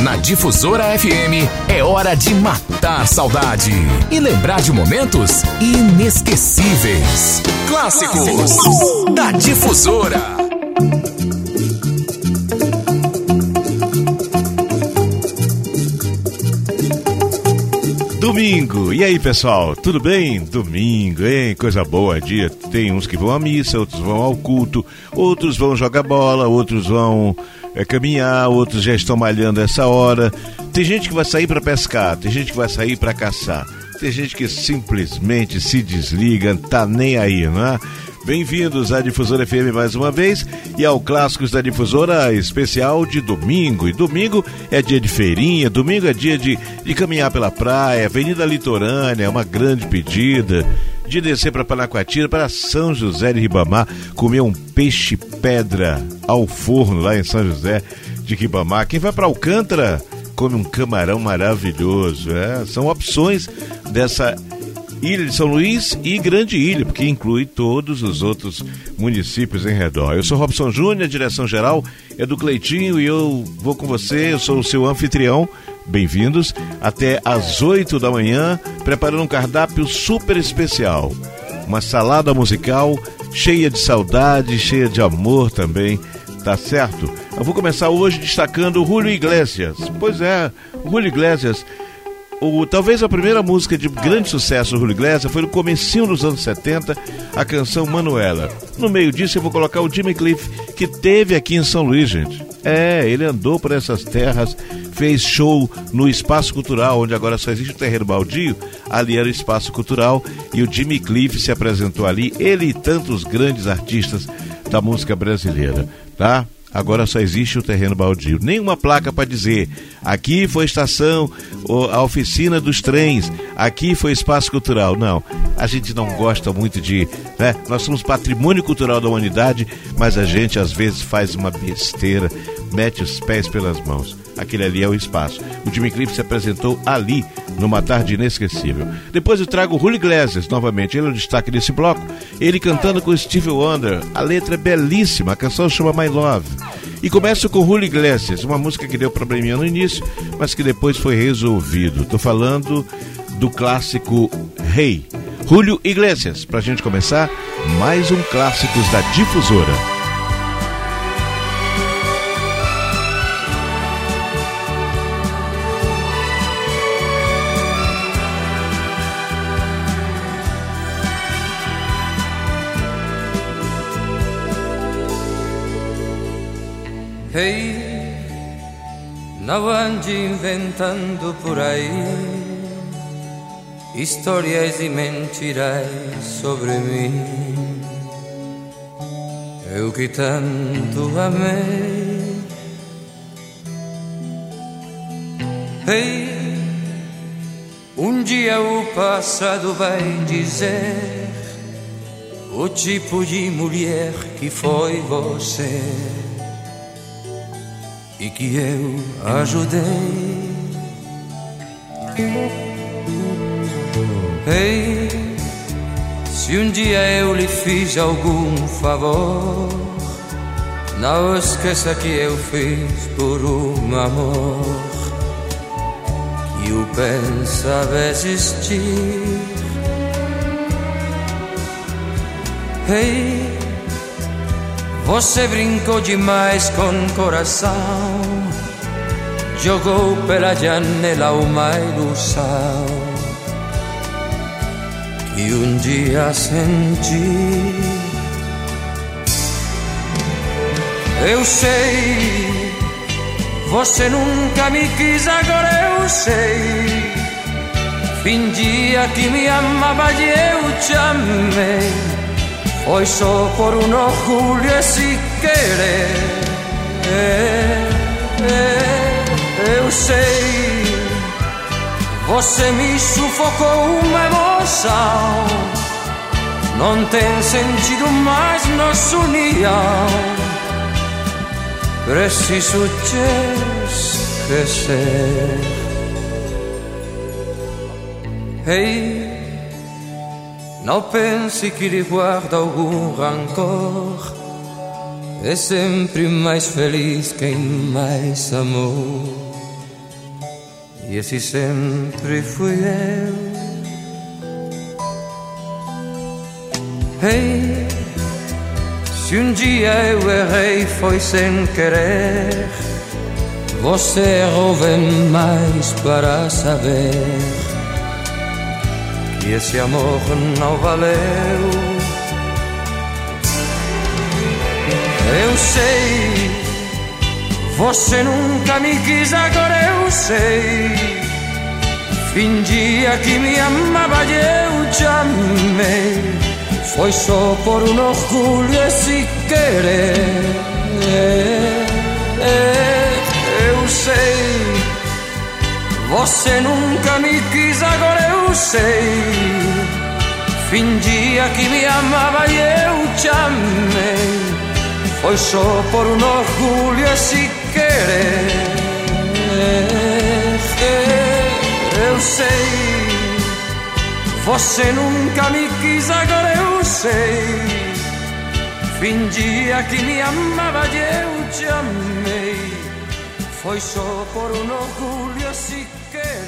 Na Difusora FM é hora de matar saudade e lembrar de momentos inesquecíveis. Clássicos da Difusora. Domingo. E aí, pessoal? Tudo bem? Domingo, hein? Coisa boa. Dia tem uns que vão à missa, outros vão ao culto, outros vão jogar bola, outros vão é, caminhar, outros já estão malhando essa hora. Tem gente que vai sair para pescar, tem gente que vai sair para caçar. Tem gente que simplesmente se desliga, tá nem aí, não é? Bem-vindos à Difusora FM mais uma vez e ao Clássicos da Difusora especial de domingo. E domingo é dia de feirinha, domingo é dia de, de caminhar pela praia, Avenida Litorânea, é uma grande pedida. De descer para Panacoatira, para São José de Ribamar, comer um peixe pedra ao forno lá em São José de Ribamar. Quem vai para Alcântara come um camarão maravilhoso. É? São opções dessa Ilha de São Luís e Grande Ilha, porque inclui todos os outros municípios em redor. Eu sou Robson Júnior, direção geral é do Cleitinho e eu vou com você, eu sou o seu anfitrião. Bem-vindos até às 8 da manhã, preparando um cardápio super especial. Uma salada musical cheia de saudade, cheia de amor também, tá certo? Eu vou começar hoje destacando Julio Iglesias. Pois é, Julio Iglesias o, talvez a primeira música de grande sucesso do Julio Iglesias foi no comecinho dos anos 70, a canção Manuela. No meio disso eu vou colocar o Jimmy Cliff, que teve aqui em São Luís, gente. É, ele andou por essas terras, fez show no Espaço Cultural, onde agora só existe o terreno baldio. Ali era o Espaço Cultural e o Jimmy Cliff se apresentou ali, ele e tantos grandes artistas da música brasileira, tá? Agora só existe o terreno baldio. Nenhuma placa para dizer aqui foi estação, a oficina dos trens, aqui foi espaço cultural. Não, a gente não gosta muito de. Né? Nós somos patrimônio cultural da humanidade, mas a gente às vezes faz uma besteira, mete os pés pelas mãos. Aquele ali é o espaço. O Jimmy Cliff se apresentou ali, numa tarde inesquecível. Depois eu trago o Julio Iglesias novamente. Ele é o destaque desse bloco. Ele cantando com Steve Wonder. A letra é belíssima. A canção chama My Love. E começo com Julio Iglesias, uma música que deu probleminha no início, mas que depois foi resolvido. Estou falando do clássico Rei. Hey. Julio Iglesias, pra gente começar, mais um Clássicos da Difusora. Não ande inventando por aí histórias e mentiras sobre mim. Eu que tanto amei. Hey, um dia o passado vai dizer o tipo de mulher que foi você e que eu ajudei. Ei, se um dia eu lhe fiz algum favor, não esqueça que eu fiz por um amor que o pensava existir. Ei, você brincou demais com coração, jogou pela janela uma ilusão que um dia senti. Eu sei, você nunca me quis, agora eu sei. Fingia que me amava e eu te amei. Hoy solo por uno Julio si querer eh, eh, Eu sei Você me sufocou uma emoção Non ten sentido mais nos união Preciso te esquecer Ei hey. Não pense que lhe guarda algum rancor. É sempre mais feliz quem mais amou. e assim sempre fui eu. Ei, se um dia eu errei foi sem querer, você errou bem mais para saber que esse amor não valeu. Eu sei você nunca me quis, agora eu sei. Fingia que me amava e eu te amei. Foi só por um orgulho esse querer. Eu sei. Você nunca me quis, agora eu sei. Fingia que me amava e eu te amei. Foi só por um orgulho esse querer. Eu sei, você nunca me quis, agora eu sei. Fingia que me amava e eu te amei. Foi só por um orgulho se querer.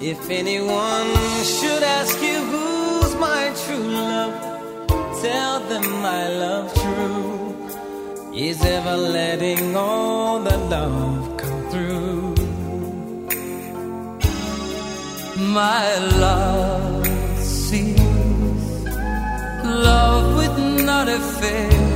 If anyone should ask you who's my true love, tell them my love true is ever letting all the love come through. My love sees love with not a face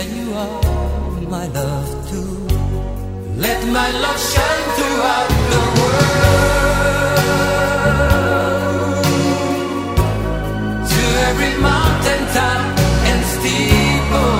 say you are my love too. Let my love shine throughout the world. To every mountain top and steeple.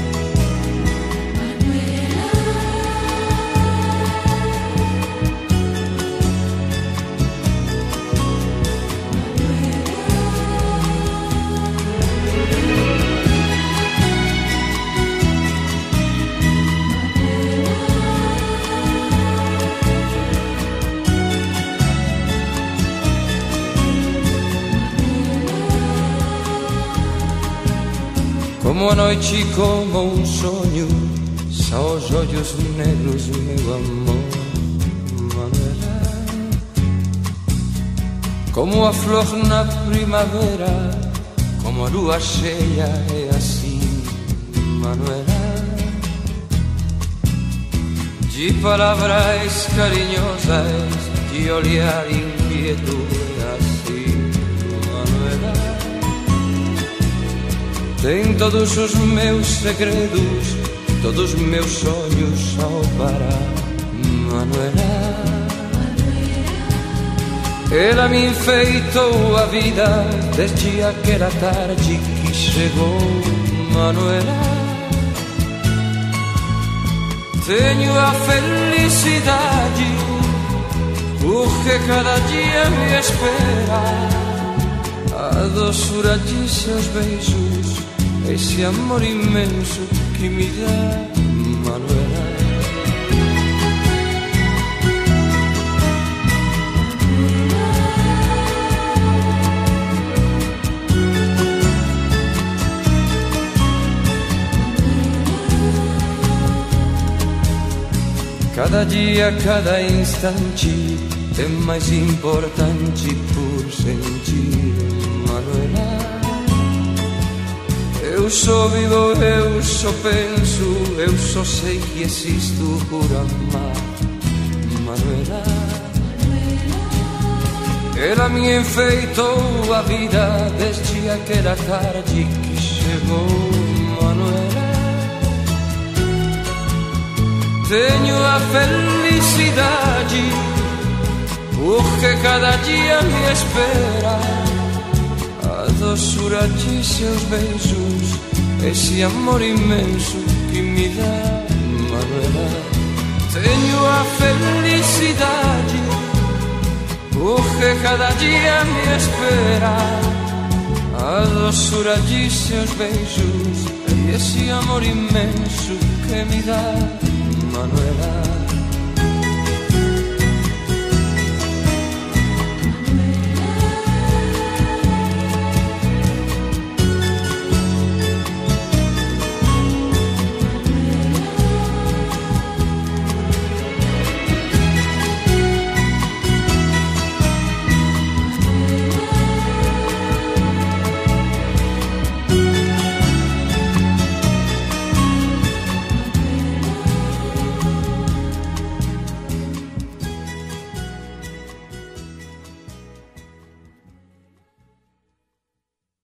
Como a noite, como um sonho, só os olhos negros, meu amor, Manuela. Como a flor na primavera, como a lua cheia, é assim, Manuela. De palavras carinhosas, de olhar inquieto, Tem todos os meus segredos, todos meus sonhos só para Manuela. Ela me enfeitou a vida desde aquela tarde que chegou Manuela. Tenho a felicidade porque cada dia me espera a doçura de seus beijos, esse amor imenso que me dá Manuela. Cada dia, cada instante é mais importante por sentir, Eu só vivo, eu só penso, eu só sei que existo por amar, Manuela. Ela me enfeitou a vida desde aquela tarde que chegou, Manuela. Tenho a felicidade porque cada dia me espera λάθος ουρακή σε ως βέζους Εσύ αμόρ ημένσου κοιμηδά μα μερά Τένιου αφελισιδάκι Ούχε χαδαγία μη εσπέρα. Άδος ουρακή σε ως βέζους Εσύ αμόρ ημένσου κοιμηδά μα μερά